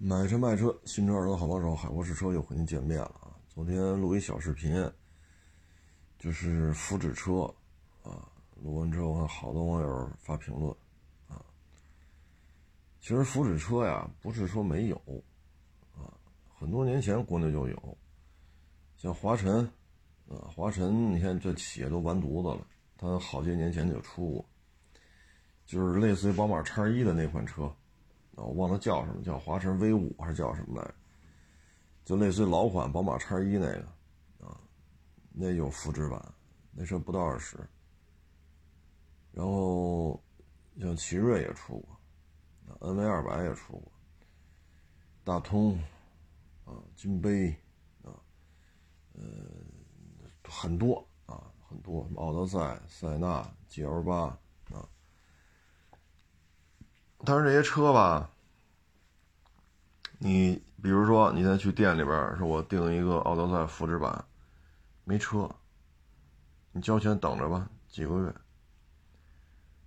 买车卖车，新车二手好帮手，海阔试车又和您见面了啊！昨天录一小视频，就是福祉车啊。录完之后，看好多网友发评论啊。其实福祉车呀，不是说没有啊，很多年前国内就有，像华晨啊，华晨，你看这企业都完犊子了，它好些年前就出过，就是类似于宝马叉一的那款车。我忘了叫什么，叫华晨 V 五还是叫什么来着？就类似于老款宝马叉一那个，啊，那有复制版，那车不到二十。然后像奇瑞也出过，NV 二百也出过，大通，啊，金杯，啊，呃，很多啊，很多，奥德赛、塞纳、GL 八。但是这些车吧，你比如说，你再去店里边说，我订一个奥德赛福祉版，没车，你交钱等着吧，几个月。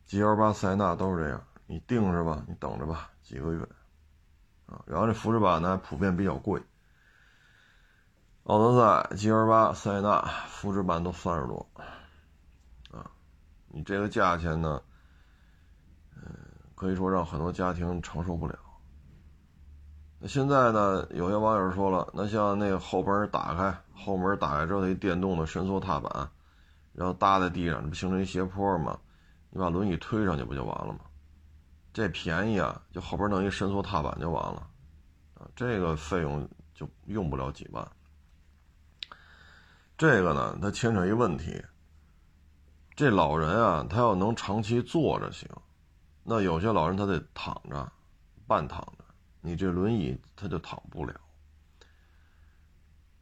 G L 八塞纳都是这样，你订是吧？你等着吧，几个月。啊，然后这福祉版呢，普遍比较贵。奥德赛、G L 八、塞纳福祉版都三十多，啊，你这个价钱呢？可以说让很多家庭承受不了。那现在呢？有些网友说了，那像那个后门打开，后门打开之后，一电动的伸缩踏板，然后搭在地上，这不形成一斜坡吗？你把轮椅推上去不就完了吗？这便宜啊，就后边弄一伸缩踏板就完了，啊，这个费用就用不了几万。这个呢，它牵扯一问题，这老人啊，他要能长期坐着行。那有些老人他得躺着，半躺着，你这轮椅他就躺不了，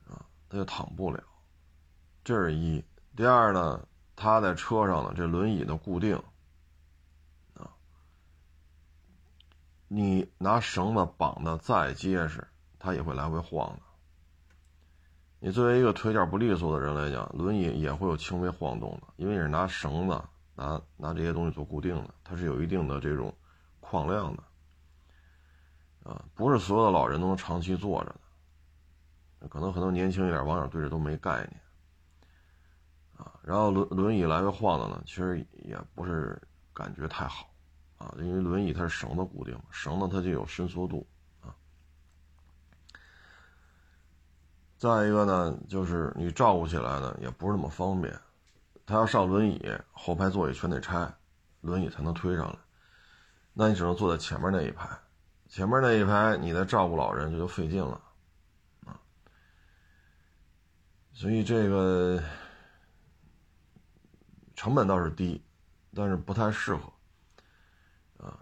啊，他就躺不了，这是一。第二呢，他在车上呢，这轮椅的固定，啊，你拿绳子绑的再结实，他也会来回晃的。你作为一个腿脚不利索的人来讲，轮椅也会有轻微晃动的，因为你是拿绳子。拿拿这些东西做固定的，它是有一定的这种矿量的，啊，不是所有的老人都能长期坐着的，可能很多年轻一点网友对这都没概念，啊，然后轮轮椅来回晃的呢，其实也不是感觉太好，啊，因为轮椅它是绳子固定，绳子它就有伸缩度，啊，再一个呢，就是你照顾起来呢也不是那么方便。他要上轮椅，后排座椅全得拆，轮椅才能推上来。那你只能坐在前面那一排，前面那一排你再照顾老人，这就费劲了，啊。所以这个成本倒是低，但是不太适合，啊。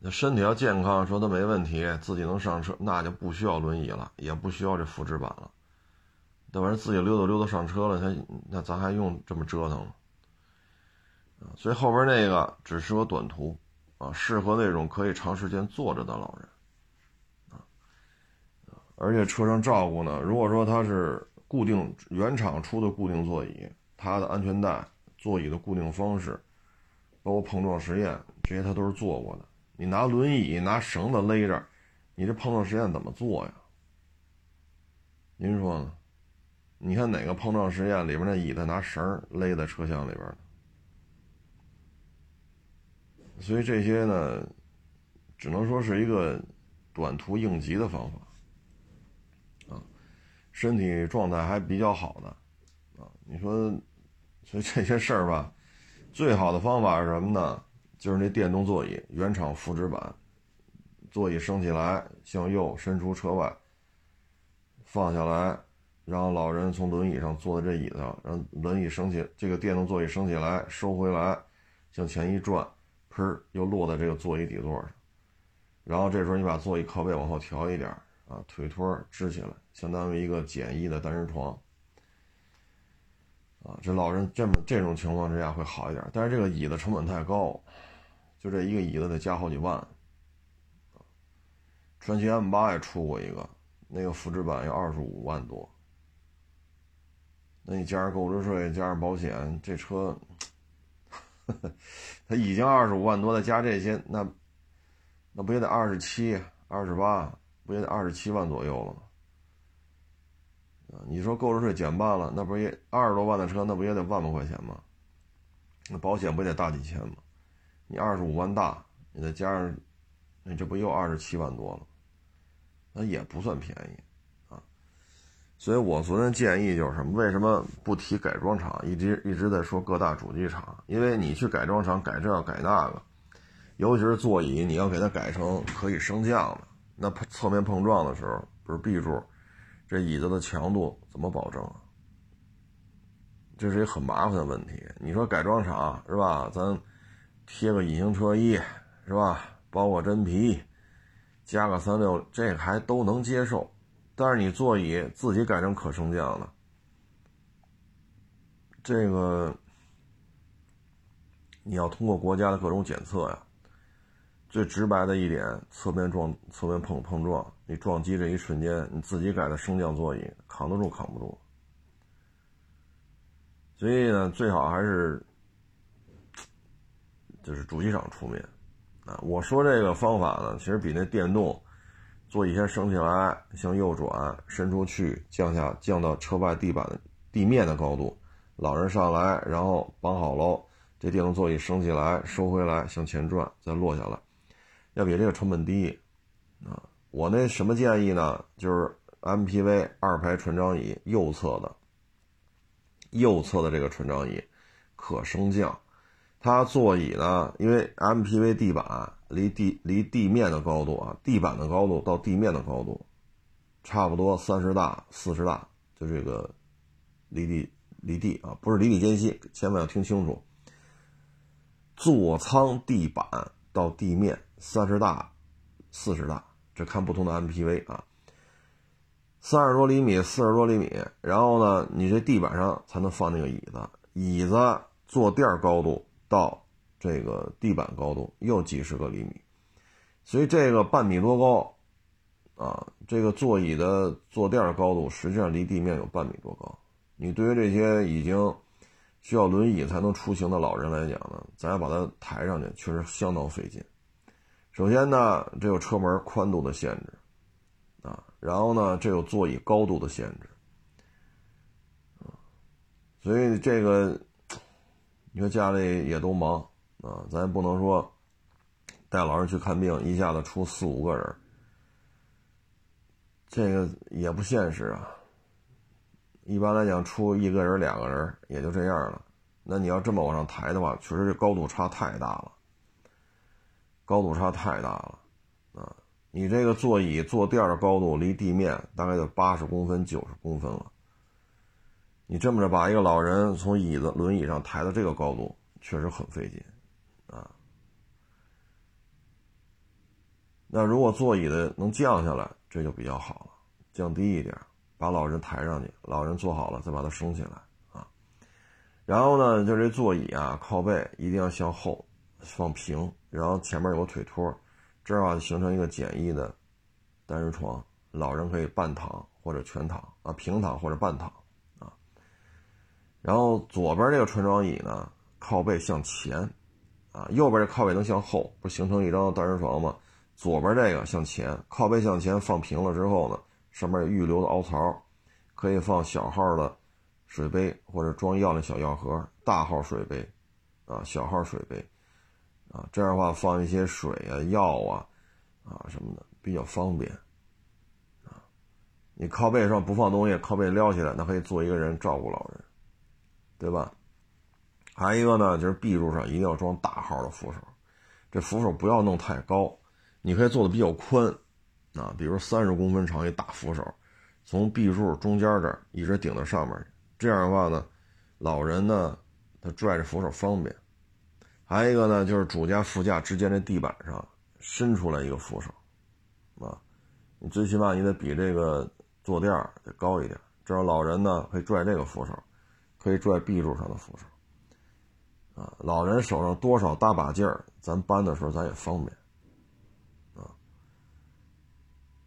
那身体要健康，说他没问题，自己能上车，那就不需要轮椅了，也不需要这福祉板了。那玩意儿自己溜达溜达上车了，他那咱还用这么折腾吗？所以后边那个只适合短途，啊，适合那种可以长时间坐着的老人，啊，而且车上照顾呢，如果说它是固定原厂出的固定座椅，它的安全带、座椅的固定方式，包括碰撞实验，这些他都是做过的。你拿轮椅拿绳子勒着，你这碰撞实验怎么做呀？您说呢？你看哪个碰撞实验里边那椅子拿绳勒在车厢里边？所以这些呢，只能说是一个短途应急的方法，啊，身体状态还比较好的，啊，你说，所以这些事儿吧，最好的方法是什么呢？就是那电动座椅原厂复制版，座椅升起来向右伸出车外，放下来。让老人从轮椅上坐在这椅子上，让轮椅升起，这个电动座椅升起来，收回来，向前一转，砰，又落在这个座椅底座上。然后这时候你把座椅靠背往后调一点，啊，腿托支起来，相当于一个简易的单人床。啊，这老人这么这种情况之下会好一点，但是这个椅子成本太高，就这一个椅子得加好几万。传奇 M 八也出过一个，那个复制版要二十五万多。那你加上购置税，加上保险，这车，他已经二十五万多，再加这些，那那不也得二十七、二十八不也得二十七万左右了吗？你说购置税减半了，那不也二十多万的车，那不也得万把块钱吗？那保险不得大几千吗？你二十五万大，你再加上，你这不又二十七万多了？那也不算便宜。所以我昨天建议就是什么？为什么不提改装厂？一直一直在说各大主机厂，因为你去改装厂改这改那个，尤其是座椅，你要给它改成可以升降的，那侧面碰撞的时候，不是 B 柱，这椅子的强度怎么保证啊？这是一个很麻烦的问题。你说改装厂是吧？咱贴个隐形车衣是吧？包个真皮，加个三六，这还都能接受。但是你座椅自己改成可升降的，这个你要通过国家的各种检测呀。最直白的一点，侧面撞、侧面碰碰撞，你撞击这一瞬间，你自己改的升降座椅扛得住扛不住？所以呢，最好还是就是主机厂出面啊。我说这个方法呢，其实比那电动座椅先升起来，向右转，伸出去，降下降到车外地板地面的高度，老人上来，然后绑好喽，这电动座椅升起来，收回来，向前转，再落下来，要比这个成本低啊。我那什么建议呢？就是 MPV 二排船长椅右侧的。右侧的这个船长椅可升降，它座椅呢，因为 MPV 地板离地离地面的高度啊，地板的高度到地面的高度差不多三十大四十大，就这个离地离地啊，不是离地间隙，千万要听清楚。座舱地板到地面三十大四十大，这看不同的 MPV 啊。三十多厘米，四十多厘米，然后呢，你这地板上才能放那个椅子，椅子坐垫高度到这个地板高度又几十个厘米，所以这个半米多高，啊，这个座椅的坐垫高度实际上离地面有半米多高。你对于这些已经需要轮椅才能出行的老人来讲呢，咱要把它抬上去，确实相当费劲。首先呢，这有车门宽度的限制。啊，然后呢，这有座椅高度的限制，所以这个，你说家里也都忙啊，咱也不能说带老人去看病，一下子出四五个人，这个也不现实啊。一般来讲，出一个人、两个人也就这样了。那你要这么往上抬的话，确实这高度差太大了，高度差太大了啊。你这个座椅坐垫的高度离地面大概有八十公分、九十公分了。你这么着把一个老人从椅子、轮椅上抬到这个高度，确实很费劲，那如果座椅的能降下来，这就比较好了，降低一点，把老人抬上去，老人坐好了再把它升起来啊。然后呢，就这座椅啊，靠背一定要向后放平，然后前面有个腿托。这样的话形成一个简易的单人床，老人可以半躺或者全躺啊，平躺或者半躺啊。然后左边这个船长椅呢，靠背向前啊，右边这靠背能向后，不形成一张单人床吗？左边这个向前，靠背向前放平了之后呢，上面有预留的凹槽，可以放小号的水杯或者装药的小药盒，大号水杯啊，小号水杯。啊，这样的话放一些水啊、药啊，啊什么的比较方便。啊，你靠背上不放东西，靠背撩起来，那可以坐一个人照顾老人，对吧？还有一个呢，就是壁柱上一定要装大号的扶手，这扶手不要弄太高，你可以做的比较宽，啊，比如三十公分长一大扶手，从 B 柱中间这儿一直顶到上面去，这样的话呢，老人呢他拽着扶手方便。还有一个呢，就是主驾副驾之间的地板上伸出来一个扶手，啊，你最起码你得比这个坐垫得高一点，这样老人呢可以拽这个扶手，可以拽 B 柱上的扶手，啊，老人手上多少大把劲儿，咱搬的时候咱也方便，啊，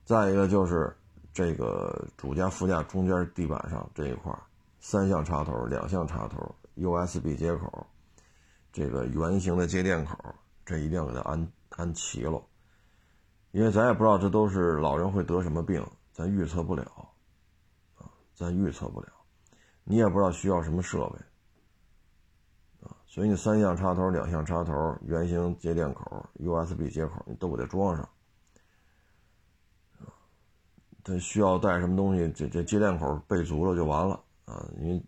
再一个就是这个主驾副驾中间地板上这一块三项插头、两项插头、USB 接口。这个圆形的接电口，这一定要给它安安齐了。因为咱也不知道这都是老人会得什么病，咱预测不了，啊，咱预测不了，你也不知道需要什么设备，啊，所以你三项插头、两项插头、圆形接电口、USB 接口，你都给它装上，它需要带什么东西，这这接电口备足了就完了，啊，你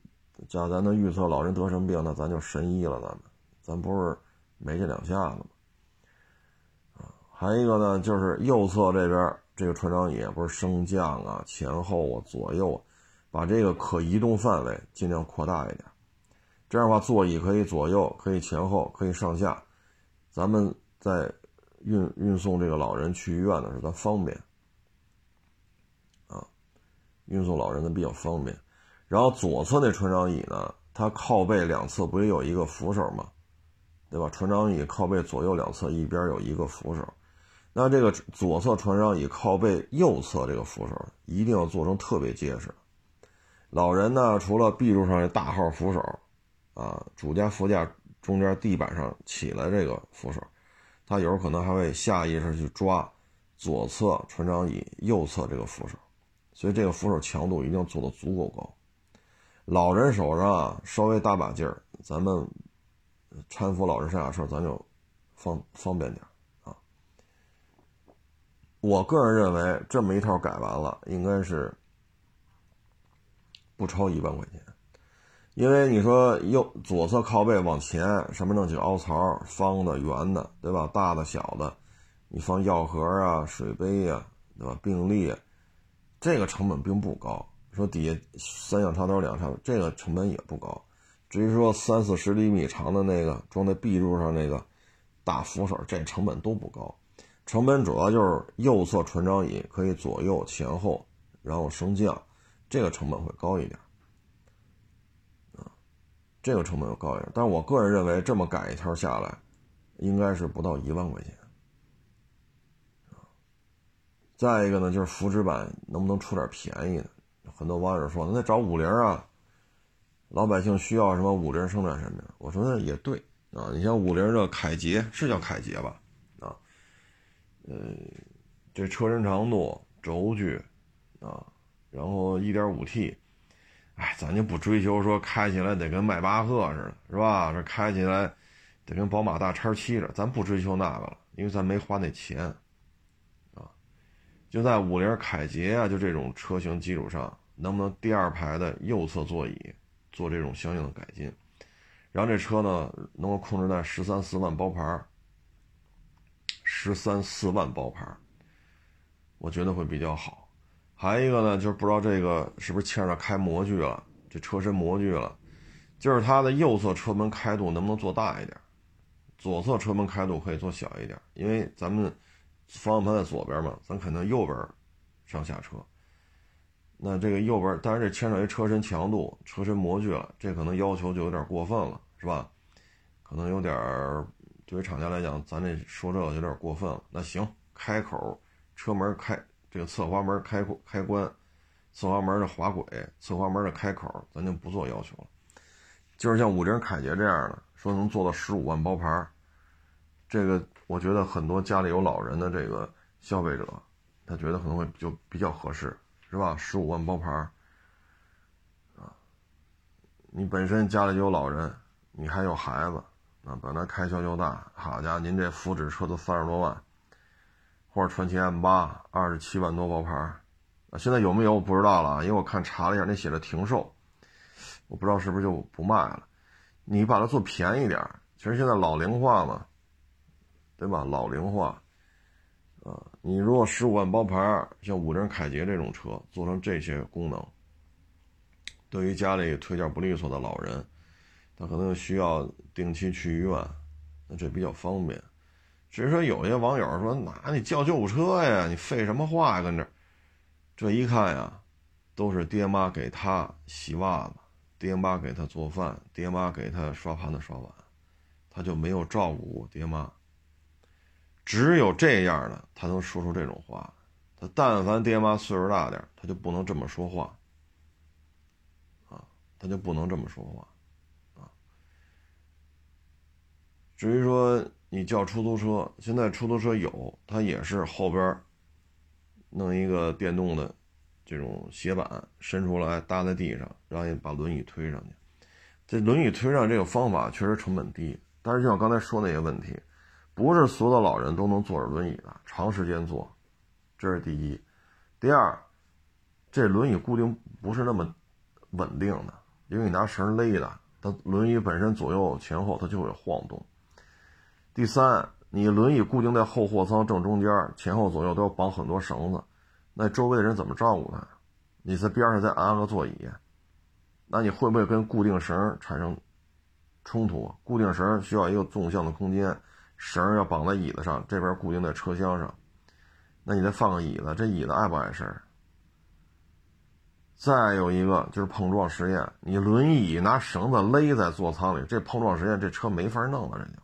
假咱能预测老人得什么病，那咱就神医了，咱们，咱不是没这两下子吗？还一个呢，就是右侧这边这个船长椅不是升降啊、前后啊、左右啊，把这个可移动范围尽量扩大一点。这样的话，座椅可以左右，可以前后，可以上下。咱们在运运送这个老人去医院的时候，咱方便，运送老人的比较方便。然后左侧那船长椅呢，它靠背两侧不也有一个扶手吗？对吧？船长椅靠背左右两侧一边有一个扶手。那这个左侧船长椅靠背右侧这个扶手一定要做成特别结实。老人呢，除了 B 柱上这大号扶手，啊，主驾副驾中间地板上起来这个扶手，他有时候可能还会下意识去抓左侧船长椅右侧这个扶手，所以这个扶手强度一定要做的足够高。老人手上稍微大把劲儿，咱们搀扶老人上下车，咱就方方便点啊。我个人认为，这么一套改完了，应该是不超一万块钱。因为你说右左侧靠背往前，上面弄几个凹槽，方的、圆的，对吧？大的、小的，你放药盒啊、水杯呀，对吧？病历，这个成本并不高。说底下三项插头、两插头，这个成本也不高。至于说三四十厘米长的那个装在壁柱上那个大扶手，这成本都不高。成本主要就是右侧船长椅可以左右前后，然后升降，这个成本会高一点，啊，这个成本要高一点。但是我个人认为，这么改一条下来，应该是不到一万块钱，再一个呢，就是福祉版能不能出点便宜的？很多网友说，那找五菱啊，老百姓需要什么五菱生产什么。我说那也对啊，你像五菱的凯捷是叫凯捷吧？啊呃，这车身长度、轴距，啊，然后 1.5T，哎，咱就不追求说开起来得跟迈巴赫似的，是吧？这开起来得跟宝马大叉七似的，咱不追求那个了，因为咱没花那钱，就在五菱凯捷啊，就这种车型基础上，能不能第二排的右侧座椅做这种相应的改进，然后这车呢能够控制在十三四万包牌。十三四万包牌，我觉得会比较好。还有一个呢，就是不知道这个是不是欠着开模具了，这车身模具了，就是它的右侧车门开度能不能做大一点，左侧车门开度可以做小一点，因为咱们方向盘在左边嘛，咱肯定右边上下车。那这个右边，当然这牵扯一车身强度、车身模具了，这可能要求就有点过分了，是吧？可能有点儿。对于厂家来讲，咱这说这个有点过分了。那行，开口车门开这个侧滑门开开关，侧滑门的滑轨，侧滑门的开口，咱就不做要求了。就是像五菱凯捷这样的，说能做到十五万包牌，这个我觉得很多家里有老人的这个消费者，他觉得可能会就比较合适，是吧？十五万包牌儿，啊，你本身家里有老人，你还有孩子。啊，本来开销就大，好家伙，您这福祉车都三十多万，或者传奇 M 八二十七万多包牌啊，现在有没有我不知道了，因为我看查了一下，那写着停售，我不知道是不是就不卖了。你把它做便宜点其实现在老龄化嘛，对吧？老龄化，啊，你如果十五万包牌，像五菱凯捷这种车做成这些功能，对于家里腿脚不利索的老人。他可能需要定期去医院，那这比较方便。只是说有些网友说：“那你叫救护车呀？你废什么话呀？跟这，这一看呀，都是爹妈给他洗袜子，爹妈给他做饭，爹妈给他刷盘子刷碗，他就没有照顾过爹妈。只有这样的，他能说出这种话。他但凡爹妈岁数大点，他就不能这么说话。啊，他就不能这么说话。”啊至于说你叫出租车，现在出租车有，它也是后边弄一个电动的这种斜板伸出来搭在地上，让你把轮椅推上去。这轮椅推上这个方法确实成本低，但是就像刚才说那些问题，不是所有的老人都能坐着轮椅的，长时间坐，这是第一。第二，这轮椅固定不是那么稳定的，因为你拿绳勒的，它轮椅本身左右前后它就会晃动。第三，你轮椅固定在后货舱正中间，前后左右都要绑很多绳子，那周围的人怎么照顾它？你在边上再安个座椅。那你会不会跟固定绳产生冲突？固定绳需要一个纵向的空间，绳要绑在椅子上，这边固定在车厢上。那你再放个椅子，这椅子碍不碍事儿？再有一个就是碰撞实验，你轮椅拿绳子勒在座舱里，这碰撞实验这车没法弄了，这就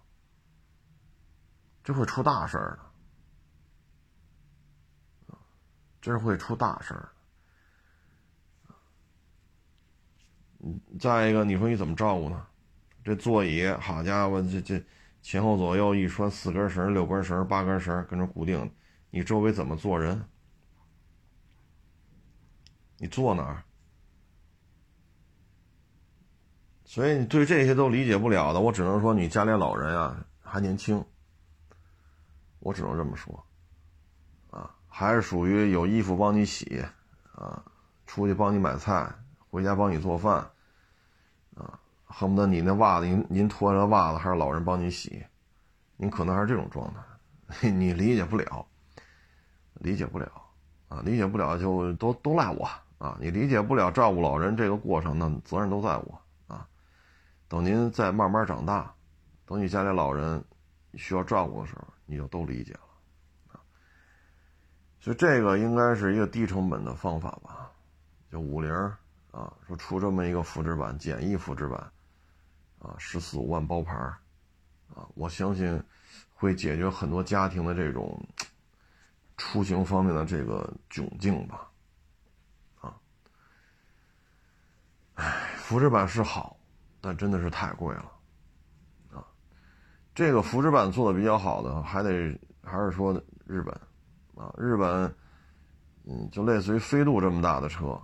这会出大事儿的，这是会出大事儿。再一个，你说你怎么照顾呢？这座椅，好家伙，这这前后左右一拴四根绳、六根绳、八根绳，跟着固定，你周围怎么坐人？你坐哪儿？所以你对这些都理解不了的，我只能说你家里老人啊还年轻，我只能这么说，啊，还是属于有衣服帮你洗，啊，出去帮你买菜，回家帮你做饭。恨不得你那袜子，您您脱了袜子，还是老人帮你洗，您可能还是这种状态，你理解不了，理解不了，啊，理解不了就都都赖我啊！你理解不了照顾老人这个过程，那责任都在我啊！等您再慢慢长大，等你家里老人需要照顾的时候，你就都理解了啊！所以这个应该是一个低成本的方法吧，就五菱。啊，说出这么一个复制版，简易复制版，啊，十四五万包牌儿啊，我相信会解决很多家庭的这种出行方面的这个窘境吧，啊，哎，复制版是好，但真的是太贵了，啊，这个复制版做的比较好的，还得还是说日本，啊，日本，嗯，就类似于飞度这么大的车。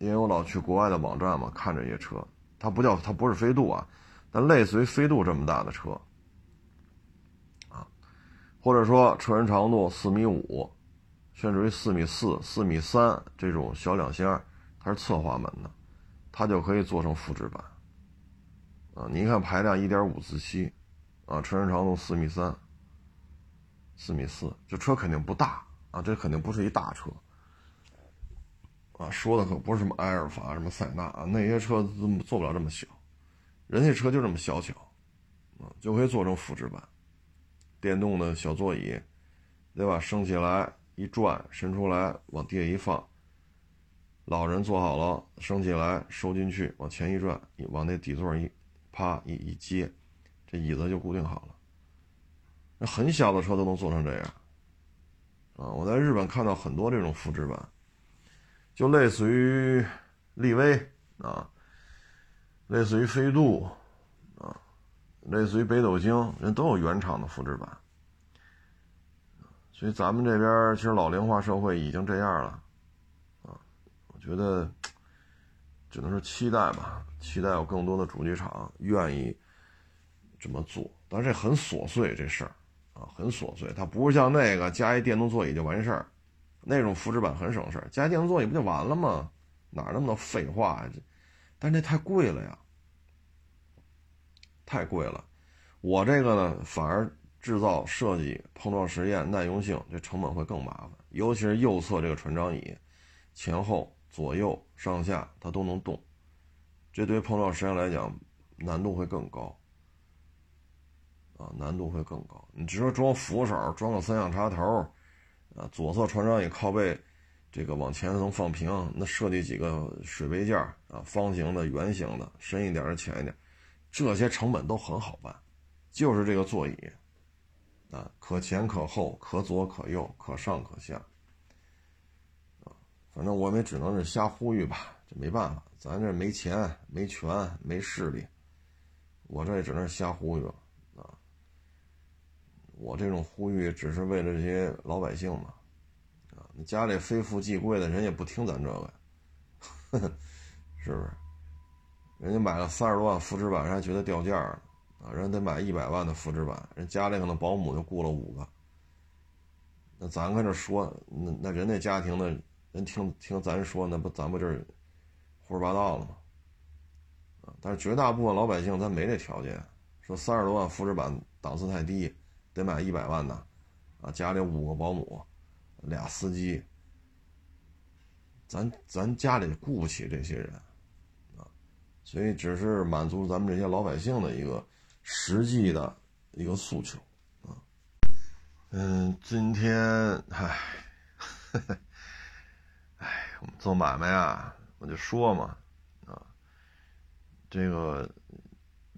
因为我老去国外的网站嘛，看这些车，它不叫它不是飞度啊，但类似于飞度这么大的车，啊，或者说车身长度四米五，甚至于四米四、四米三这种小两厢，它是侧滑门的，它就可以做成复制版，啊，你看排量一点五自吸，啊，车身长度四米三、四米四，这车肯定不大啊，这肯定不是一大车。啊，说的可不是什么埃尔法、什么塞纳啊，那些车做做不了这么小，人家车就这么小巧，啊，就可以做成复制版，电动的小座椅，对吧？升起来一转，伸出来往地下一放，老人坐好了，升起来收进去，往前一转，往那底座一啪一一接，这椅子就固定好了。那很小的车都能做成这样，啊，我在日本看到很多这种复制版。就类似于力威啊，类似于飞度啊，类似于北斗星，人都有原厂的复制版。所以咱们这边其实老龄化社会已经这样了啊，我觉得只能是期待吧，期待有更多的主机厂愿意这么做。但是很琐碎这事儿啊，很琐碎，它不是像那个加一电动座椅就完事儿。那种复制版很省事儿，加电动座椅不就完了吗？哪那么多废话呀？这，但这太贵了呀，太贵了。我这个呢，反而制造、设计、碰撞实验、耐用性，这成本会更麻烦。尤其是右侧这个船长椅，前后左右上下它都能动，这对碰撞实验来讲难度会更高。啊，难度会更高。你只说装扶手，装个三相插头。啊，左侧船长椅靠背，这个往前能放平，那设计几个水杯架啊，方形的、圆形的，深一点的、浅一点，这些成本都很好办，就是这个座椅，啊，可前可后，可左可右，可上可下，啊，反正我们也只能是瞎呼吁吧，这没办法，咱这没钱、没权、没势力，我这也只能瞎呼吁了。我这种呼吁只是为了这些老百姓嘛，啊，你家里非富即贵的人也不听咱这个，是不是？人家买了三十多万复制版，人还觉得掉价了啊！人得买一百万的复制版，人家里可能保姆就雇了五个。那咱跟这说，那那人家家庭的人听听咱说，那不咱不就是胡说八道了吗？啊！但是绝大部分老百姓咱没这条件，说三十多万复制版档次太低，得买一百万的，啊，家里五个保姆，俩司机，咱咱家里雇不起这些人。啊所以，只是满足咱们这些老百姓的一个实际的一个诉求啊。嗯，今天，唉，唉，我们做买卖啊，我就说嘛，啊，这个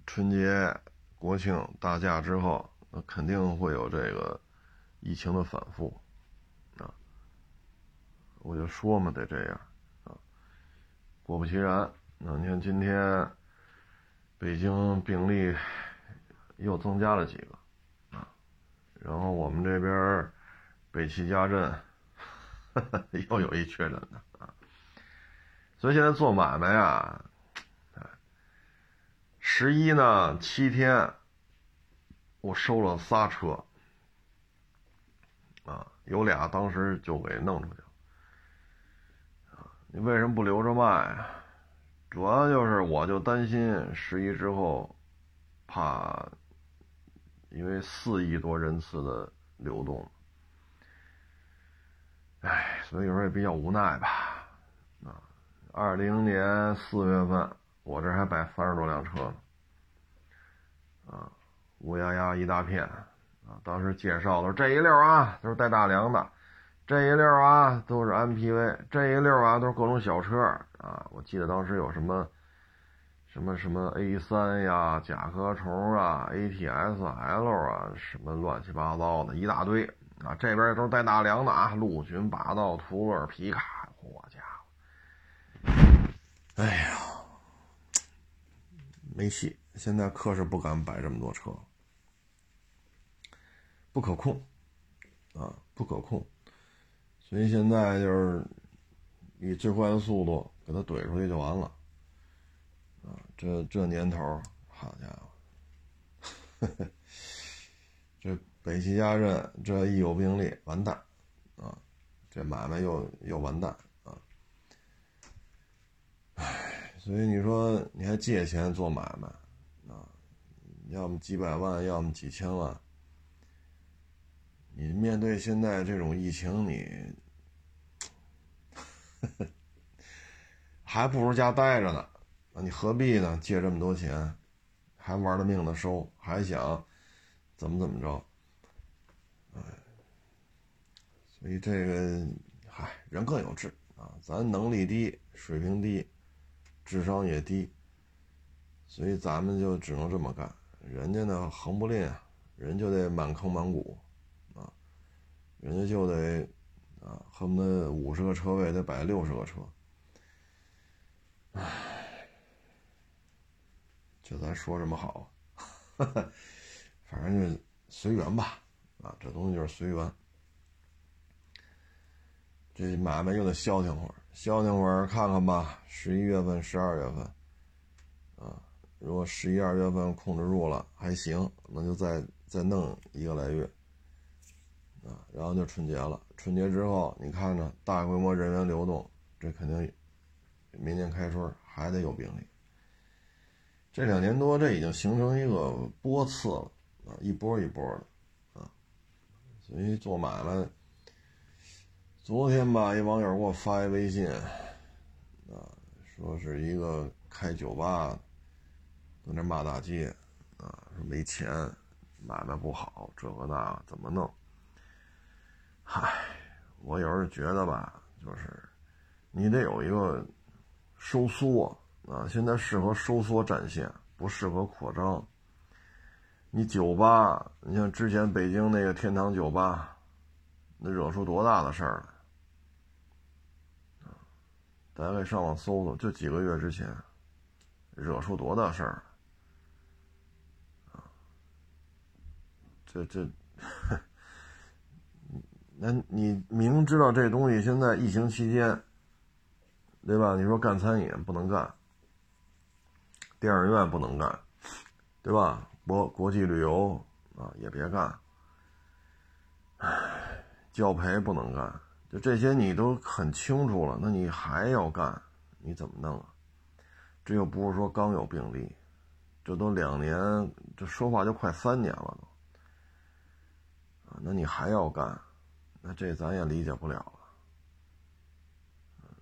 春节、国庆、大假之后，那肯定会有这个疫情的反复啊。我就说嘛，得这样啊。果不其然。那你看，今天北京病例又增加了几个啊？然后我们这边北齐家镇 又有一确诊的啊。所以现在做买卖啊，十一呢七天，我收了仨车啊，有俩当时就给弄出去了啊。你为什么不留着卖啊？主要就是，我就担心十一之后，怕因为四亿多人次的流动，哎，所以有时候也比较无奈吧。啊，二零年四月份，我这还摆三十多辆车呢，啊，乌压压一大片，啊，当时介绍的这一溜啊，都是带大梁的。这一溜啊都是 MPV，这一溜啊都是各种小车啊。我记得当时有什么什么什么 A 三呀、甲壳虫啊、ATS L 啊，什么乱七八糟的一大堆啊。这边都是带大梁的啊，陆巡、霸道、途乐、皮卡，我家伙！哎呀，没戏！现在可是不敢摆这么多车，不可控啊，不可控。所以现在就是以最快的速度给它怼出去就完了，啊，这这年头，好家伙，这北齐家镇这一有病例完蛋，啊，这买卖又又完蛋啊，唉，所以你说你还借钱做买卖啊，要么几百万，要么几千万。你面对现在这种疫情，你 还不如家待着呢，那你何必呢？借这么多钱，还玩了命的收，还想怎么怎么着？哎，所以这个，嗨，人各有志啊，咱能力低，水平低，智商也低，所以咱们就只能这么干。人家呢，横不吝啊，人就得满坑满谷。人家就得啊，恨不得五十个车位得摆六十个车，唉，这咱说什么好？反正就随缘吧，啊，这东西就是随缘。这买卖又得消停会儿，消停会儿看看吧。十一月份、十二月份，啊，如果十一二月份控制住了还行，那就再再弄一个来月。啊，然后就春节了。春节之后，你看着大规模人员流动，这肯定明年开春还得有病例。这两年多，这已经形成一个波次了啊，一波一波的啊。所以做买卖，昨天吧，一网友给我发一微信啊，说是一个开酒吧，在那骂大街啊，说没钱，买卖不好，这个那怎么弄？嗨，我有时候觉得吧，就是你得有一个收缩啊，现在适合收缩战线，不适合扩张。你酒吧，你像之前北京那个天堂酒吧，那惹出多大的事儿来大家可以上网搜搜，就几个月之前，惹出多大事儿这这，那你明知道这东西现在疫情期间，对吧？你说干餐饮不能干，电影院不能干，对吧？国国际旅游啊也别干，唉，教培不能干，就这些你都很清楚了，那你还要干，你怎么弄啊？这又不是说刚有病例，这都两年，这说话就快三年了都。啊，那你还要干，那这咱也理解不了了。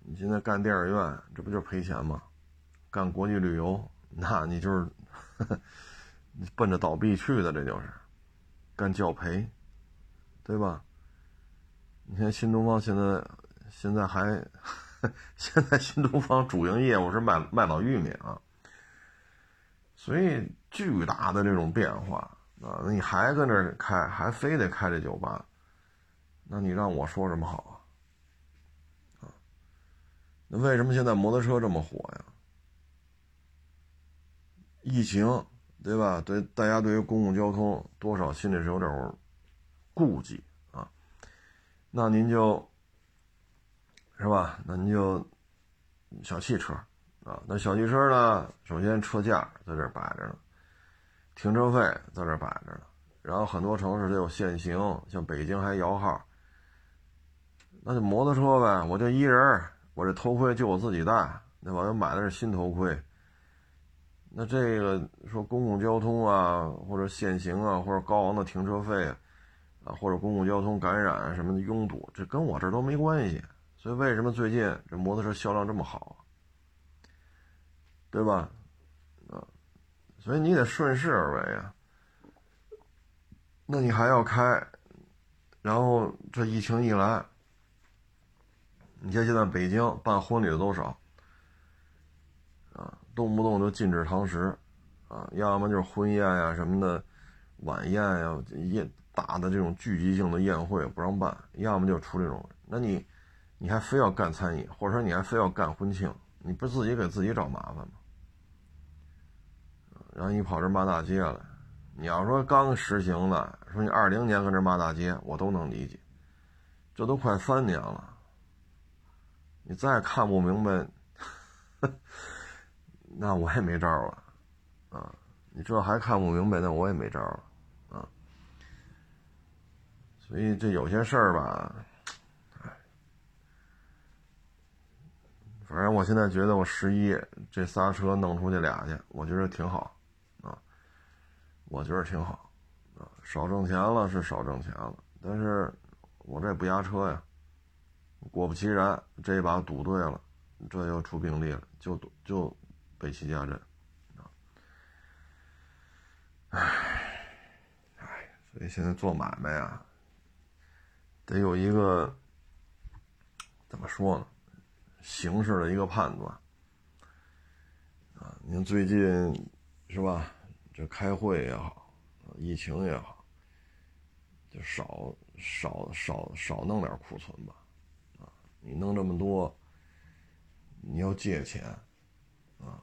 你现在干电影院，这不就是赔钱吗？干国际旅游，那你就是你奔着倒闭去的，这就是干教培，对吧？你看新东方现在现在还。现在新东方主营业务是卖卖老玉米啊，所以巨大的这种变化啊，你还搁那开，还非得开这酒吧，那你让我说什么好啊？啊，那为什么现在摩托车这么火呀？疫情对吧？对大家对于公共交通多少心里是有点顾忌啊，那您就。是吧？那您就小汽车啊，那小汽车呢？首先车价在这摆着呢，停车费在这摆着呢，然后很多城市都有限行，像北京还摇号。那就摩托车呗，我就一人，我这头盔就我自己戴，对吧？我买的是新头盔。那这个说公共交通啊，或者限行啊，或者高昂的停车费啊，或者公共交通感染什么的拥堵，这跟我这都没关系。所以为什么最近这摩托车销量这么好，对吧？啊，所以你得顺势而为啊。那你还要开，然后这疫情一来，你像现在北京办婚礼的都少，啊，动不动就禁止堂食，啊，要么就是婚宴呀什么的，晚宴呀宴大的这种聚集性的宴会不让办，要么就出这种，那你。你还非要干餐饮，或者说你还非要干婚庆，你不自己给自己找麻烦吗？然后你跑这骂大街了，你要说刚实行的，说你二零年跟这骂大街，我都能理解。这都快三年了，你再看不明白，那我也没招了啊！你这还看不明白，那我也没招了啊！所以这有些事儿吧。反正我现在觉得我十一这仨车弄出去俩去，我觉得挺好，啊，我觉得挺好，啊，少挣钱了是少挣钱了，但是我这不压车呀，果不其然这把赌对了，这又出病例了，就就北齐家镇，啊，唉，唉，所以现在做买卖啊，得有一个怎么说呢？形势的一个判断，啊，您最近是吧？这开会也好，疫情也好，就少少少少弄点库存吧，你弄这么多，你要借钱，啊，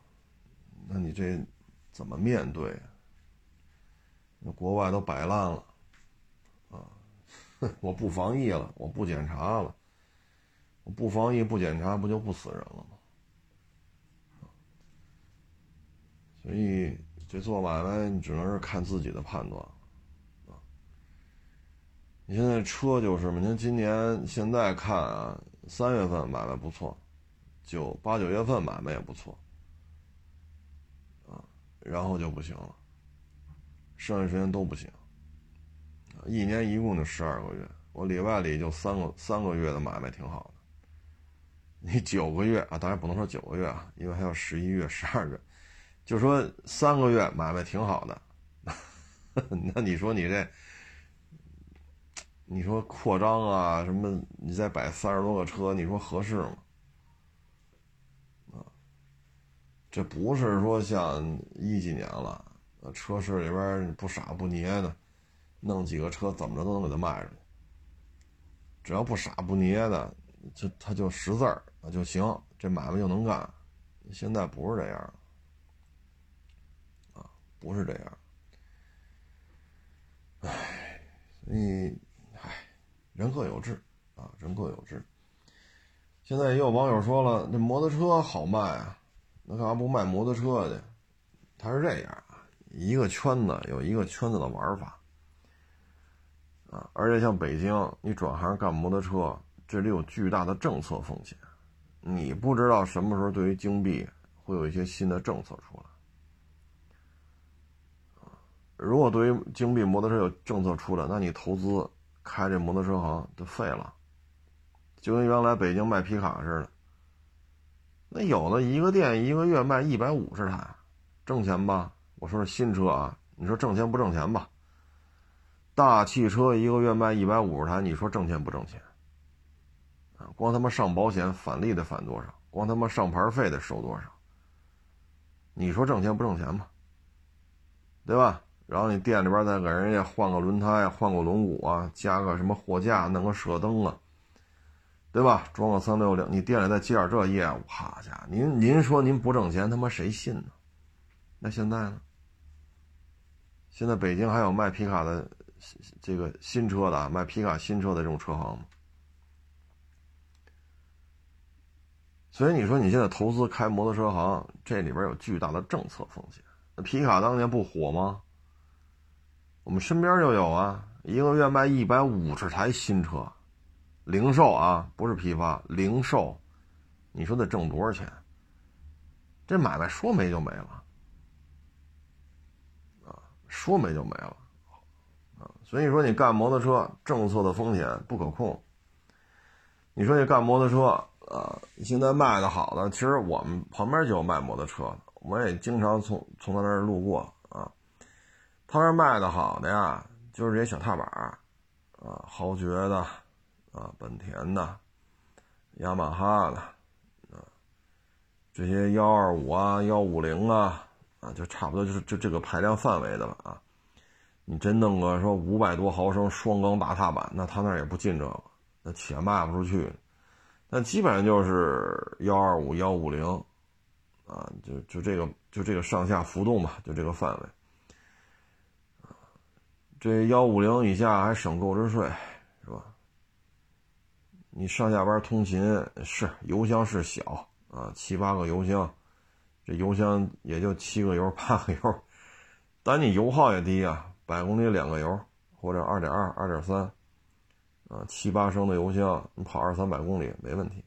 那你这怎么面对？那国外都摆烂了，啊，我不防疫了，我不检查了。我不防疫不检查，不就不死人了吗？所以这做买卖，你只能是看自己的判断啊。你现在车就是嘛，您今年现在看啊，三月份买卖不错，九八九月份买卖也不错，啊，然后就不行了，剩下时间都不行。一年一共就十二个月，我里外里就三个三个月的买卖挺好的。你九个月啊，当然不能说九个月啊，因为还有十一月、十二月，就说三个月买卖挺好的。那你说你这，你说扩张啊什么，你再摆三十多个车，你说合适吗？啊，这不是说像一几年了，车市里边不傻不捏的，弄几个车怎么着都能给他卖出去，只要不傻不捏的。就他就识字儿啊就行，这买卖就能干。现在不是这样，啊，不是这样。唉。你，唉，人各有志啊，人各有志。现在也有网友说了，这摩托车好卖啊，那干嘛不卖摩托车去？他是这样，一个圈子有一个圈子的玩法啊，而且像北京，你转行干摩托车，这里有巨大的政策风险，你不知道什么时候对于京 B 会有一些新的政策出来。如果对于京币摩托车有政策出来，那你投资开这摩托车行就废了，就跟原来北京卖皮卡似的。那有的一个店一个月卖一百五十台，挣钱吧？我说是新车啊，你说挣钱不挣钱吧？大汽车一个月卖一百五十台，你说挣钱不挣钱？啊，光他妈上保险返利得返多少？光他妈上牌费得收多少？你说挣钱不挣钱吧？对吧？然后你店里边再给人家换个轮胎、换个轮毂啊，加个什么货架、弄个射灯啊，对吧？装个三六零，你店里再接点这业务，好家伙，您您说您不挣钱，他妈谁信呢？那现在呢？现在北京还有卖皮卡的这个新车的，卖皮卡新车的这种车行吗？所以你说你现在投资开摩托车行，这里边有巨大的政策风险。那皮卡当年不火吗？我们身边就有啊，一个月卖一百五十台新车，零售啊，不是批发，零售，你说得挣多少钱？这买卖说没就没了，啊，说没就没了，啊，所以说你干摩托车，政策的风险不可控。你说你干摩托车，啊，现在卖的好的，其实我们旁边就有卖摩托车的，我也经常从从他那儿路过。他那卖的好的呀，就是这些小踏板啊，豪爵的，啊，本田的，雅马哈的，啊，这些幺二五啊、幺五零啊，啊，就差不多就是就这个排量范围的了啊。你真弄个说五百多毫升双缸大踏板，那他那也不进这个，那且卖不出去。那基本上就是幺二五、幺五零，啊，就就这个就这个上下浮动吧，就这个范围。这幺五零以下还省购置税，是吧？你上下班通勤是油箱是小啊，七八个油箱，这油箱也就七个油八个油，但你油耗也低啊，百公里两个油或者二点二、二点三，啊，七八升的油箱，你跑二三百公里没问题，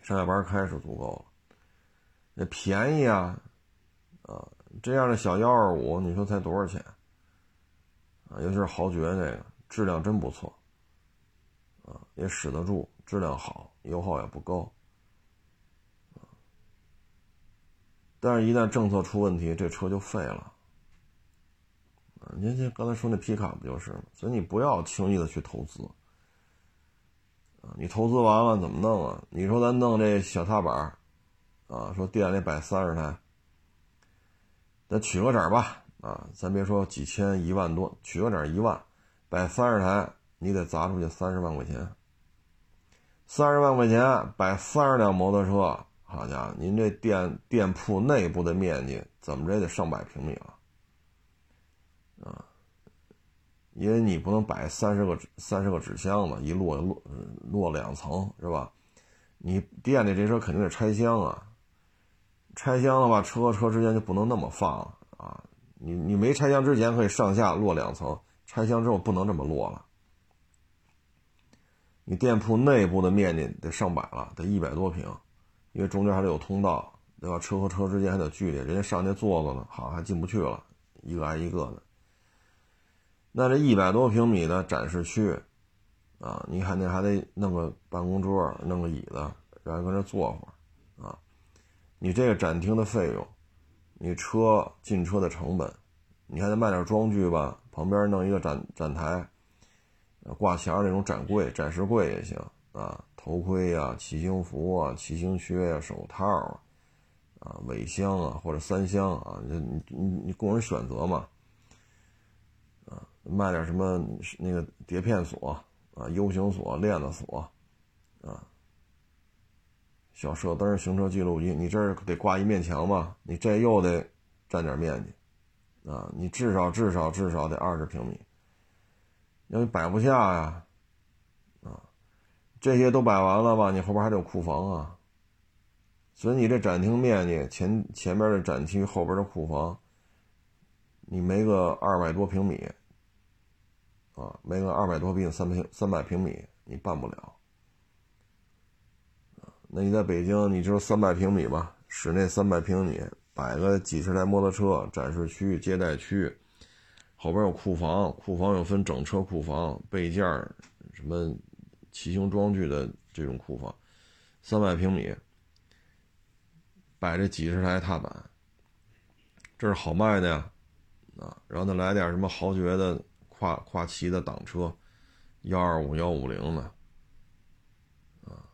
上下班开是足够了，那便宜啊，啊。这样的小幺二五，你说才多少钱？啊，尤其是豪爵这个，质量真不错，啊，也使得住，质量好，油耗也不高，但是，一旦政策出问题，这车就废了，啊，您这刚才说那皮卡不就是吗？所以你不要轻易的去投资，啊，你投资完了怎么弄啊？你说咱弄这小踏板，啊，说店里摆三十台。那取个整吧，啊，咱别说几千一万多，取个整一万，摆三十台，你得砸出去三十万块钱。三十万块钱摆三十辆摩托车，好家伙，您这店店铺内部的面积怎么着也得上百平米了，啊，因为你不能摆三十个三十个纸箱子，一摞摞摞两层是吧？你店里这车肯定得拆箱啊。拆箱的话，车和车之间就不能那么放了啊！你你没拆箱之前可以上下落两层，拆箱之后不能这么落了。你店铺内部的面积得上百了，得一百多平，因为中间还得有通道，对吧？车和车之间还得距离，人家上那座子呢，好还进不去了，一个挨一个的。那这一百多平米的展示区啊，你还得还得弄个办公桌，弄个椅子，让人搁那坐会儿。你这个展厅的费用，你车进车的成本，你还得卖点装具吧？旁边弄一个展展台，挂墙那种展柜、展示柜也行啊。头盔呀、骑行服啊、骑行靴呀、手套啊，啊，尾箱啊或者三箱啊，你你你供人选择嘛。啊，卖点什么那个碟片锁啊、U 型锁、链子锁。小射灯、行车记录仪，你这儿得挂一面墙吧？你这又得占点面积，啊，你至少至少至少得二十平米，因为摆不下呀，啊，这些都摆完了吧，你后边还得有库房啊，所以你这展厅面积前前边的展区，后边的库房，你没个二百多平米，啊，没个二百多平三平三百平米，你办不了，那你在北京，你就三百平米吧，室内三百平米。摆个几十台摩托车展示区、接待区，后边有库房，库房有分整车库房、备件什么骑行装具的这种库房，三百平米，摆这几十台踏板，这是好卖的呀，啊，然后再来点什么豪爵的跨跨骑的挡车，幺二五幺五零的，啊，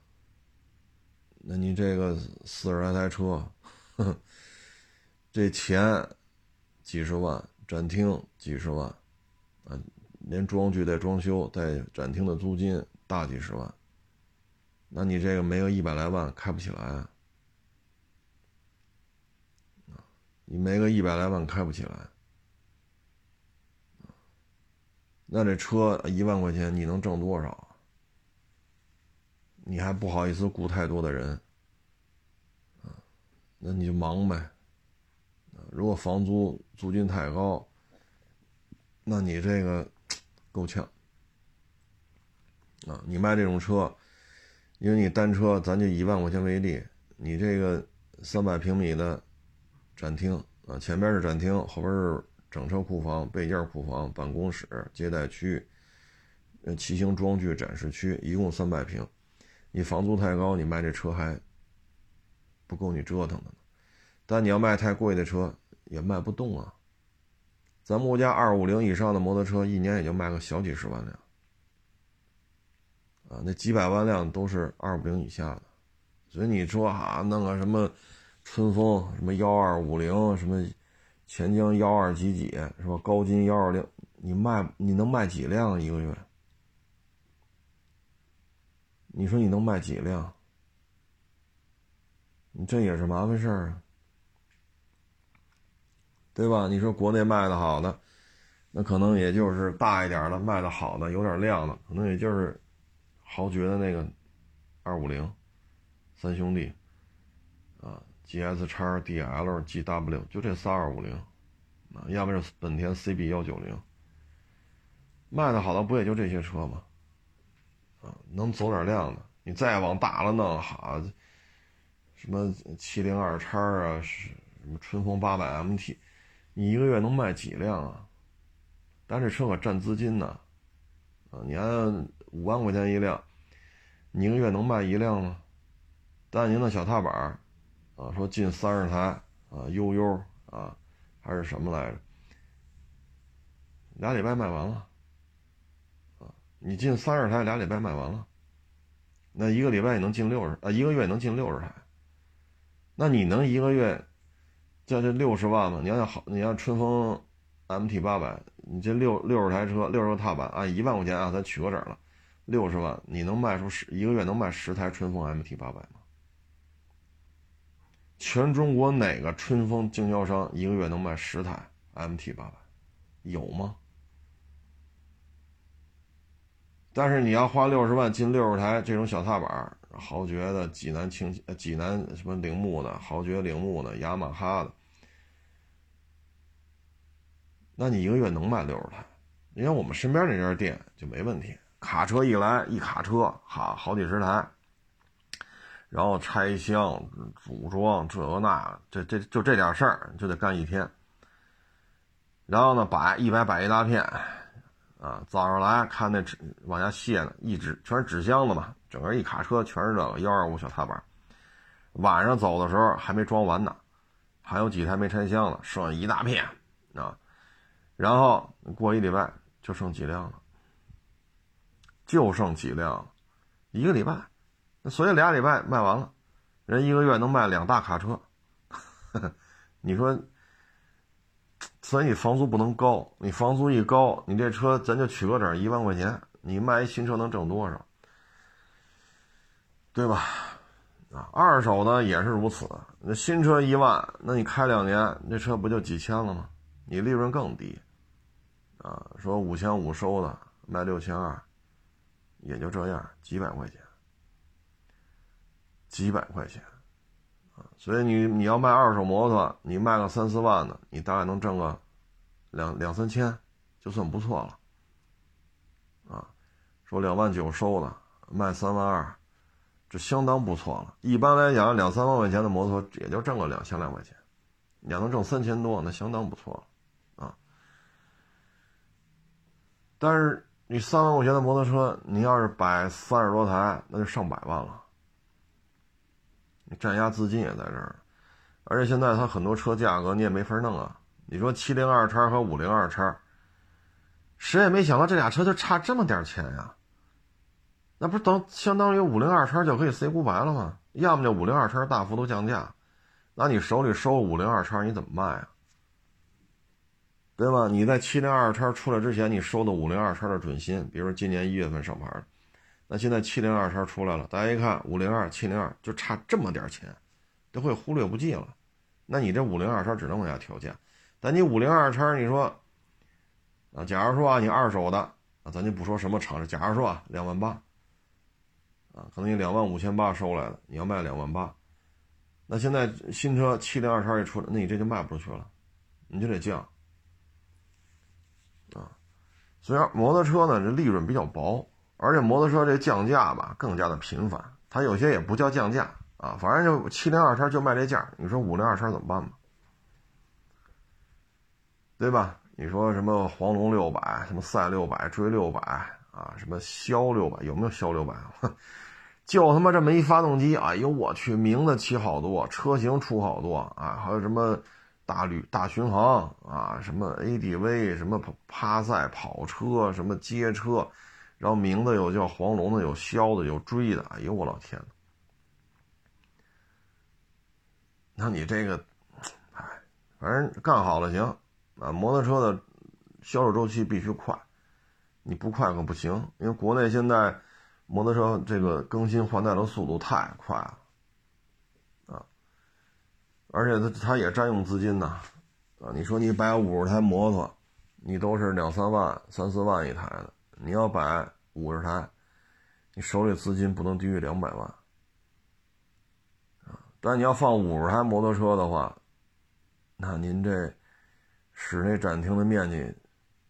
那你这个四十来台车，呵。这钱几十万，展厅几十万，啊，连装具带装修带展厅的租金大几十万，那你这个没个一百来万开不起来啊！你没个一百来万开不起来，那这车一万块钱你能挣多少？你还不好意思雇太多的人，那你就忙呗。如果房租租金太高，那你这个够呛啊！你卖这种车，因为你单车咱就一万块钱为例，你这个三百平米的展厅啊，前边是展厅，后边是整车库房、备件库房、办公室、接待区、骑行装具展示区，一共三百平。你房租太高，你卖这车还不够你折腾的呢。但你要卖太贵的车。也卖不动啊！咱国家二五零以上的摩托车一年也就卖个小几十万辆，啊，那几百万辆都是二五零以下的，所以你说啊，弄个什么春风什么幺二五零，什么钱江幺二几几，是吧？高金幺二零，你卖你能卖几辆一个月？你说你能卖几辆？你这也是麻烦事儿啊！对吧？你说国内卖的好的，那可能也就是大一点的卖的好的，有点量的，可能也就是豪爵的那个二五零三兄弟啊，GS 叉 DL GW 就这仨二五零啊，要不是本田 CB 幺九零卖的好的不也就这些车吗？啊，能走点量的，你再往大了弄，好，什么七零二叉啊，什么春风八百 MT。你一个月能卖几辆啊？但这车可占资金呢，啊，你按五万块钱一辆，你一个月能卖一辆吗？但您的小踏板，啊，说进三十台啊，悠悠啊，还是什么来着？俩礼拜卖完了，你进三十台，俩礼拜卖完了，那一个礼拜也能进六十啊，一个月能进六十台，那你能一个月？这这六十万吗，你要好，你要春风 MT 八百，你这六六十台车，六十个踏板，按一万块钱啊，咱取个整了，六十万，你能卖出十一个月能卖十台春风 MT 八百吗？全中国哪个春风经销商一个月能卖十台 MT 八百？有吗？但是你要花六十万进六十台这种小踏板，豪爵的、济南轻、济南什么铃木的、豪爵铃木的、雅马哈的。那你一个月能卖六十台？你看我们身边那家店就没问题，卡车一来一卡车，哈，好几十台，然后拆箱、组装这个那，这这就这点事儿就得干一天。然后呢，摆一摆摆一大片，啊，早上来看那纸往下卸呢，一纸全是纸箱子嘛，整个一卡车全是这个幺二五小踏板。晚上走的时候还没装完呢，还有几台没拆箱呢，剩一大片，啊。然后过一礼拜就剩几辆了，就剩几辆，一个礼拜，所以俩礼拜卖完了，人一个月能卖两大卡车，你说，所以你房租不能高，你房租一高，你这车咱就取个整一万块钱，你卖一新车能挣多少？对吧？啊，二手呢也是如此，那新车一万，那你开两年，那车不就几千了吗？你利润更低，啊，说五千五收的卖六千二，也就这样，几百块钱，几百块钱，所以你你要卖二手摩托，你卖个三四万的，你大概能挣个两两三千，就算不错了，啊，说两万九收的卖三万二，这相当不错了。一般来讲，两三万块钱的摩托也就挣个两千来块钱。你要能挣三千多，那相当不错了，啊！但是你三万块钱的摩托车，你要是摆三十多台，那就上百万了。你占压资金也在这儿，而且现在它很多车价格你也没法弄啊。你说七零二叉和五零二叉，谁也没想到这俩车就差这么点钱呀？那不是等相当于五零二叉就可以 say goodbye 了吗？要么就五零二叉大幅度降价。那你手里收五零二叉，你怎么卖啊？对吧？你在七零二叉出来之前，你收的五零二叉的准新，比如今年一月份上牌的，那现在七零二叉出来了，大家一看五零二、七零二就差这么点钱，都会忽略不计了。那你这五零二叉只能往下调价。但你五零二叉，你说啊，假如说啊，你二手的啊，咱就不说什么厂子，假如说啊，两万八啊，可能你两万五千八收来的，你要卖两万八。那现在新车七零二叉一出来，那你这就卖不出去了，你就得降啊。所以摩托车呢，这利润比较薄，而且摩托车这降价吧更加的频繁。它有些也不叫降价啊，反正就七零二叉就卖这价。你说五零二叉怎么办吧？对吧？你说什么黄龙六百，什么赛六百、追六百啊，什么骁六百，有没有骁六百？就他妈这么一发动机，哎呦我去，名字起好多，车型出好多啊，还有什么大旅大巡航啊，什么 ADV，什么趴赛跑车，什么街车，然后名字有叫黄龙的，有骁的，有追的，哎呦我老天那你这个，哎，反正干好了行啊，摩托车的销售周期必须快，你不快可不行，因为国内现在。摩托车这个更新换代的速度太快了，啊，而且它它也占用资金呐，啊，你说你摆五十台摩托，你都是两三万、三四万一台的，你要摆五十台，你手里资金不能低于两百万，啊，但你要放五十台摩托车的话，那您这室内展厅的面积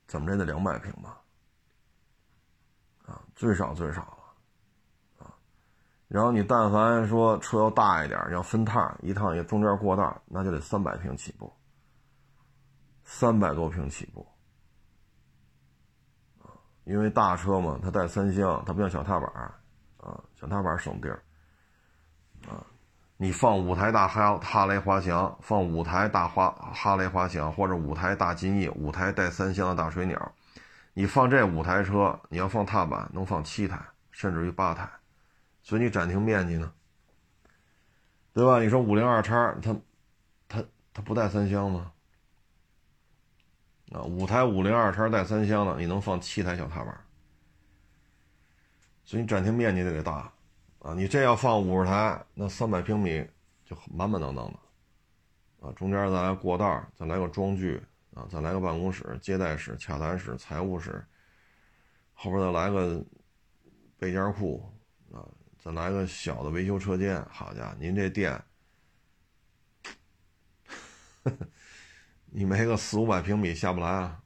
怎么着得两百平吧，啊，最少最少啊。然后你但凡说车要大一点，要分趟，一趟也中间过道，那就得三百平起步，三百多平起步，因为大车嘛，它带三厢，它不像小踏板，啊，小踏板省地儿，啊，你放五台大哈哈雷滑翔，放五台大花哈雷滑翔，或者五台大金翼，五台带三厢的大水鸟，你放这五台车，你要放踏板，能放七台，甚至于八台。所以你展厅面积呢，对吧？你说五零二叉，它，它，它不带三厢吗？啊，五台五零二叉带三厢的，你能放七台小踏板。所以你展厅面积得得大，啊，你这要放五十台，那三百平米就满满当当的，啊，中间再来过道，再来个装具，啊，再来个办公室、接待室、洽谈室、财务室，后边再来个备件库，啊。再来个小的维修车间，好家伙，您这店，你没个四五百平米下不来啊？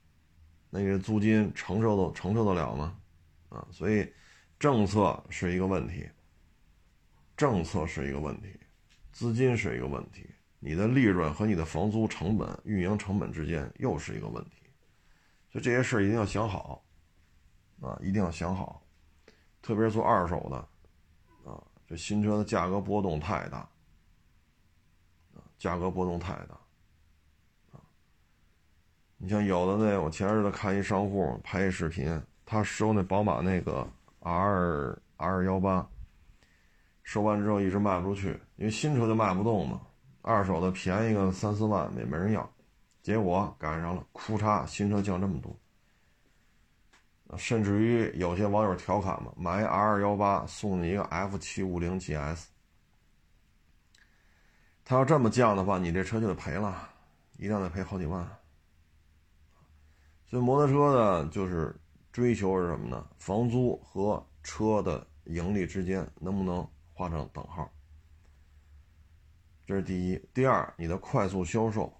那个租金承受得承受得了吗？啊，所以政策是一个问题，政策是一个问题，资金是一个问题，你的利润和你的房租成本、运营成本之间又是一个问题，所以这些事一定要想好，啊，一定要想好，特别是做二手的。啊这新车的价格波动太大，价格波动太大，你像有的那，我前日子看一商户拍一视频，他收那宝马那个 R R 幺八，收完之后一直卖不出去，因为新车就卖不动嘛，二手的便宜个三四万也没人要，结果赶上了，库嚓，新车降这么多。甚至于有些网友调侃嘛，买 R 幺八送你一个 F 七五零 GS，他要这么降的话，你这车就得赔了，一辆得赔好几万，所以摩托车呢，就是追求是什么呢？房租和车的盈利之间能不能画上等号？这是第一。第二，你的快速销售，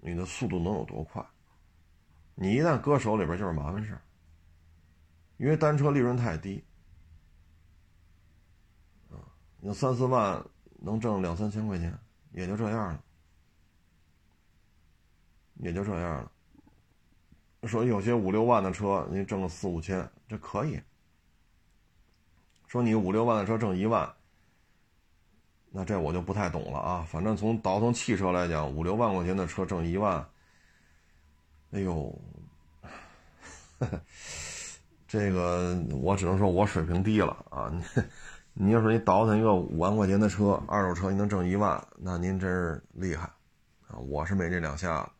你的速度能有多快？你一旦搁手里边就是麻烦事儿，因为单车利润太低，啊，你三四万能挣两三千块钱，也就这样了，也就这样了。说有些五六万的车，你挣个四五千，这可以。说你五六万的车挣一万，那这我就不太懂了啊。反正从倒腾汽车来讲，五六万块钱的车挣一万，哎呦，这个我只能说我水平低了啊。你 你要说你倒腾一个五万块钱的车，二手车你能挣一万，那您真是厉害啊！我是没这两下子。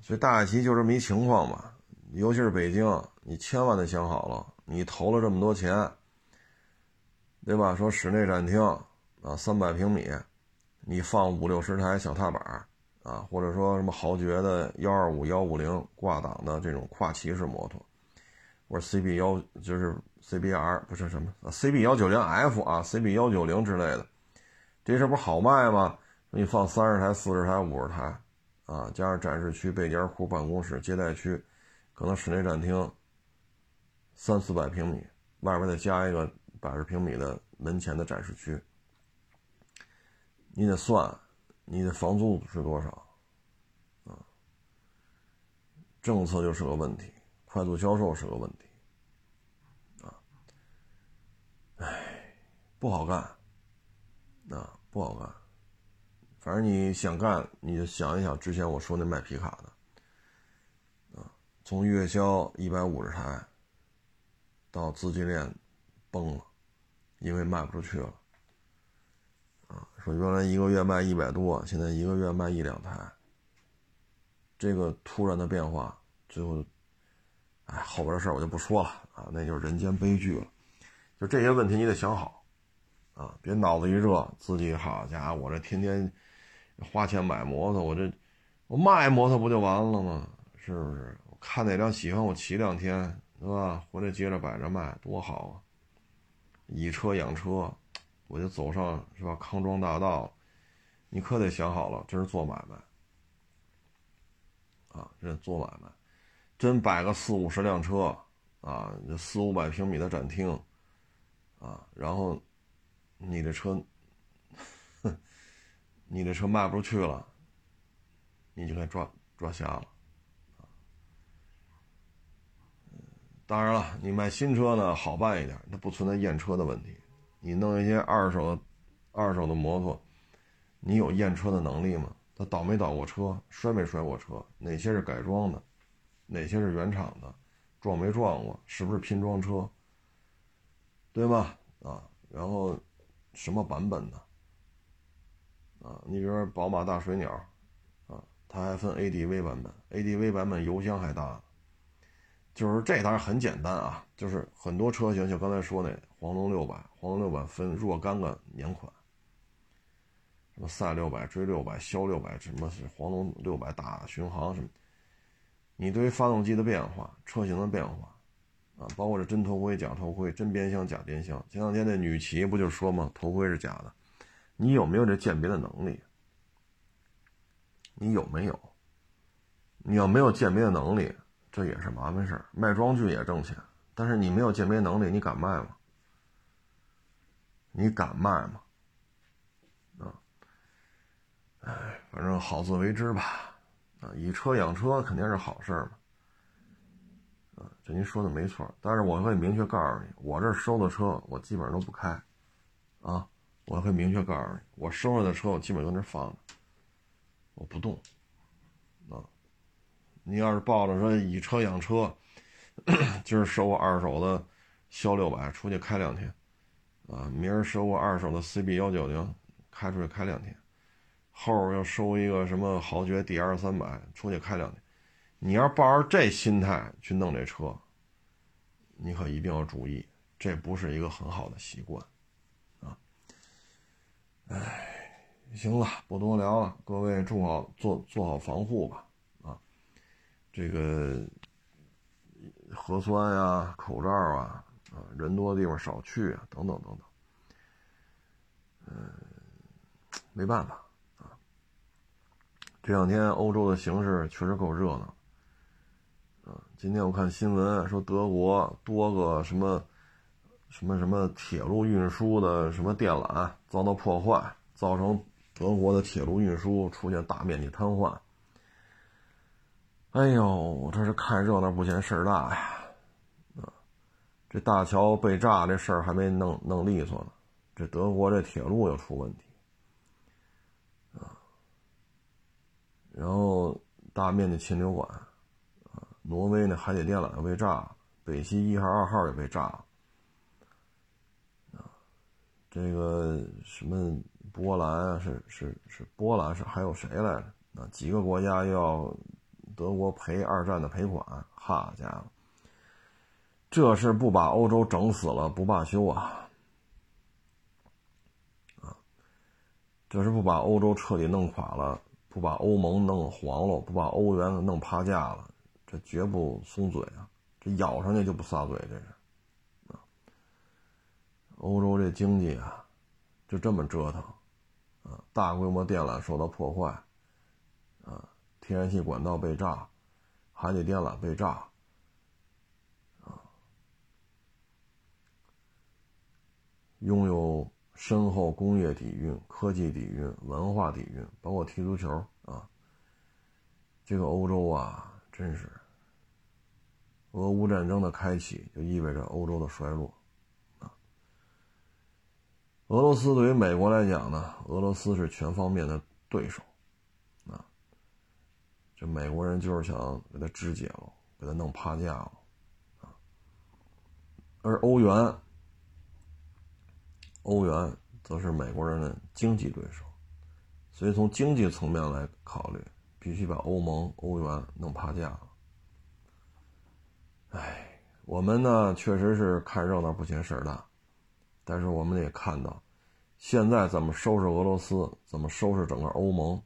所以大概其就这么一情况吧，尤其是北京，你千万得想好了，你投了这么多钱，对吧？说室内展厅啊，三百平米，你放五六十台小踏板啊，或者说什么豪爵的幺二五幺五零挂档的这种跨骑式摩托，或者 CB 幺就是 CBR 不是什么 CB 幺九零 F 啊，CB 幺九零之类的，这事不好卖吗？你放三十台、四十台、五十台。啊，加上展示区、备件库、办公室、接待区，可能室内展厅三四百平米，外边再加一个百十平米的门前的展示区，你得算，你的房租是多少？啊，政策就是个问题，快速销售是个问题，啊，哎，不好干，啊，不好干。反正你想干，你就想一想之前我说那卖皮卡的，啊，从月销一百五十台到资金链崩了，因为卖不出去了，啊，说原来一个月卖一百多，现在一个月卖一两台，这个突然的变化，最后，哎，后边的事我就不说了啊，那就是人间悲剧了，就这些问题你得想好，啊，别脑子一热，自己好家伙，我这天天。花钱买摩托，我这我卖摩托不就完了吗？是不是？我看哪辆喜欢，我骑两天，对吧？回来接着摆着卖，多好啊！以车养车，我就走上是吧？康庄大道，你可得想好了，这是做买卖啊！这做买卖，真摆个四五十辆车啊，这四五百平米的展厅啊，然后你的车。你的车卖不出去了，你就该抓抓瞎了，当然了，你卖新车呢好办一点，它不存在验车的问题。你弄一些二手、二手的摩托，你有验车的能力吗？它倒没倒过车，摔没摔过车？哪些是改装的？哪些是原厂的？撞没撞过？是不是拼装车？对吧？啊，然后什么版本的？啊，你比如说宝马大水鸟，啊，它还分 ADV 版本，ADV 版本油箱还大，就是这当然很简单啊，就是很多车型，像刚才说那黄龙六百，黄龙六百分若干个年款，什么赛六百、追六百、骁六百，什么是黄龙六百大巡航什么，你对于发动机的变化、车型的变化，啊，包括这真头盔、假头盔、真边箱、假边箱，前两天那女骑不就说吗？头盔是假的。你有没有这鉴别的能力？你有没有？你要没有鉴别的能力，这也是麻烦事儿。卖装具也挣钱，但是你没有鉴别能力，你敢卖吗？你敢卖吗？啊，哎，反正好自为之吧。啊，以车养车肯定是好事儿嘛。啊，这您说的没错，但是我会明确告诉你，我这收的车我基本上都不开，啊。我会明确告诉你，我收上的车我基本搁那放着，我不动。啊，你要是抱着说以车养车，今儿收个二手的销六百出去开两天，啊，明儿收个二手的 CB 幺九零开出去开两天，后儿要收一个什么豪爵 D 二三百出去开两天，你要抱着这心态去弄这车，你可一定要注意，这不是一个很好的习惯。哎，行了，不多聊了。各位，做好做做好防护吧，啊，这个核酸呀、口罩啊，啊，人多的地方少去啊，等等等等。嗯，没办法啊。这两天欧洲的形势确实够热闹。啊，今天我看新闻说德国多个什么什么什么铁路运输的什么电缆遭到破坏，造成德国的铁路运输出现大面积瘫痪。哎呦，这是看热闹不嫌事儿大呀！啊，这大桥被炸这事儿还没弄弄利索呢，这德国这铁路又出问题啊。然后大面积禽流感啊，挪威那海底电缆被炸，北溪一号、二号也被炸了。这个什么波兰啊，是是是波兰是还有谁来着？啊，几个国家要。德国赔二战的赔款，好家伙，这是不把欧洲整死了不罢休啊！啊，这是不把欧洲彻底弄垮了，不把欧盟弄黄了，不把欧元弄趴架了，这绝不松嘴啊！这咬上去就不撒嘴，这是！欧洲这经济啊，就这么折腾啊！大规模电缆受到破坏啊！天然气管道被炸，海底电缆被炸，啊，拥有深厚工业底蕴、科技底蕴、文化底蕴，包括踢足球啊。这个欧洲啊，真是俄乌战争的开启，就意味着欧洲的衰落。俄罗斯对于美国来讲呢，俄罗斯是全方面的对手。啊这美国人就是想给他肢解了，给他弄趴架了，啊！而欧元，欧元则是美国人的经济对手，所以从经济层面来考虑，必须把欧盟、欧元弄趴架了。哎，我们呢确实是看热闹不嫌事儿大，但是我们也看到，现在怎么收拾俄罗斯，怎么收拾整个欧盟。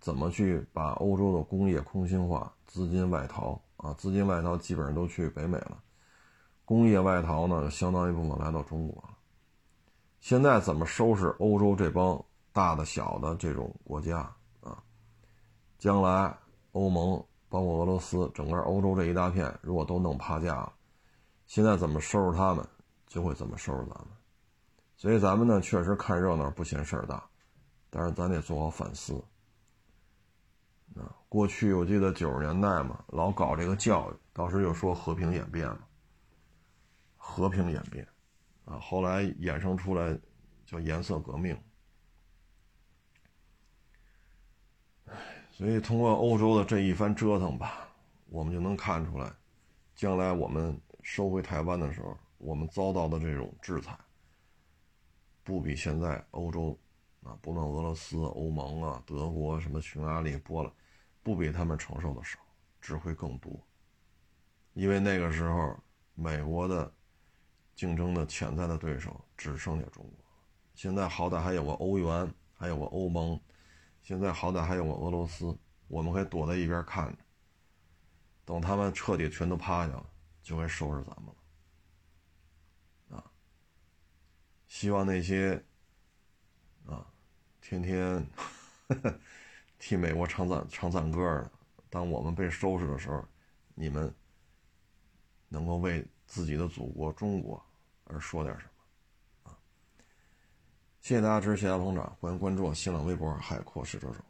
怎么去把欧洲的工业空心化、资金外逃啊？资金外逃基本上都去北美了，工业外逃呢，相当一部分来到中国了。现在怎么收拾欧洲这帮大的、小的这种国家啊？将来欧盟包括俄罗斯，整个欧洲这一大片，如果都弄趴架了，现在怎么收拾他们，就会怎么收拾咱们。所以咱们呢，确实看热闹不嫌事儿大，但是咱得做好反思。啊，过去我记得九十年代嘛，老搞这个教育，当时就说和平演变嘛，和平演变，啊，后来衍生出来叫颜色革命。所以通过欧洲的这一番折腾吧，我们就能看出来，将来我们收回台湾的时候，我们遭到的这种制裁，不比现在欧洲，啊，不论俄罗斯、欧盟啊、德国什么匈牙利、波兰。不比他们承受的少，只会更多。因为那个时候，美国的竞争的潜在的对手只剩下中国。现在好歹还有个欧元，还有个欧盟，现在好歹还有个俄罗斯，我们可以躲在一边看着。等他们彻底全都趴下了，就该收拾咱们了。啊！希望那些啊，天天。替美国唱赞唱赞歌的，当我们被收拾的时候，你们能够为自己的祖国中国而说点什么啊？谢谢大家支持，谢谢大家捧场，欢迎关注新浪微博“海阔是车手”。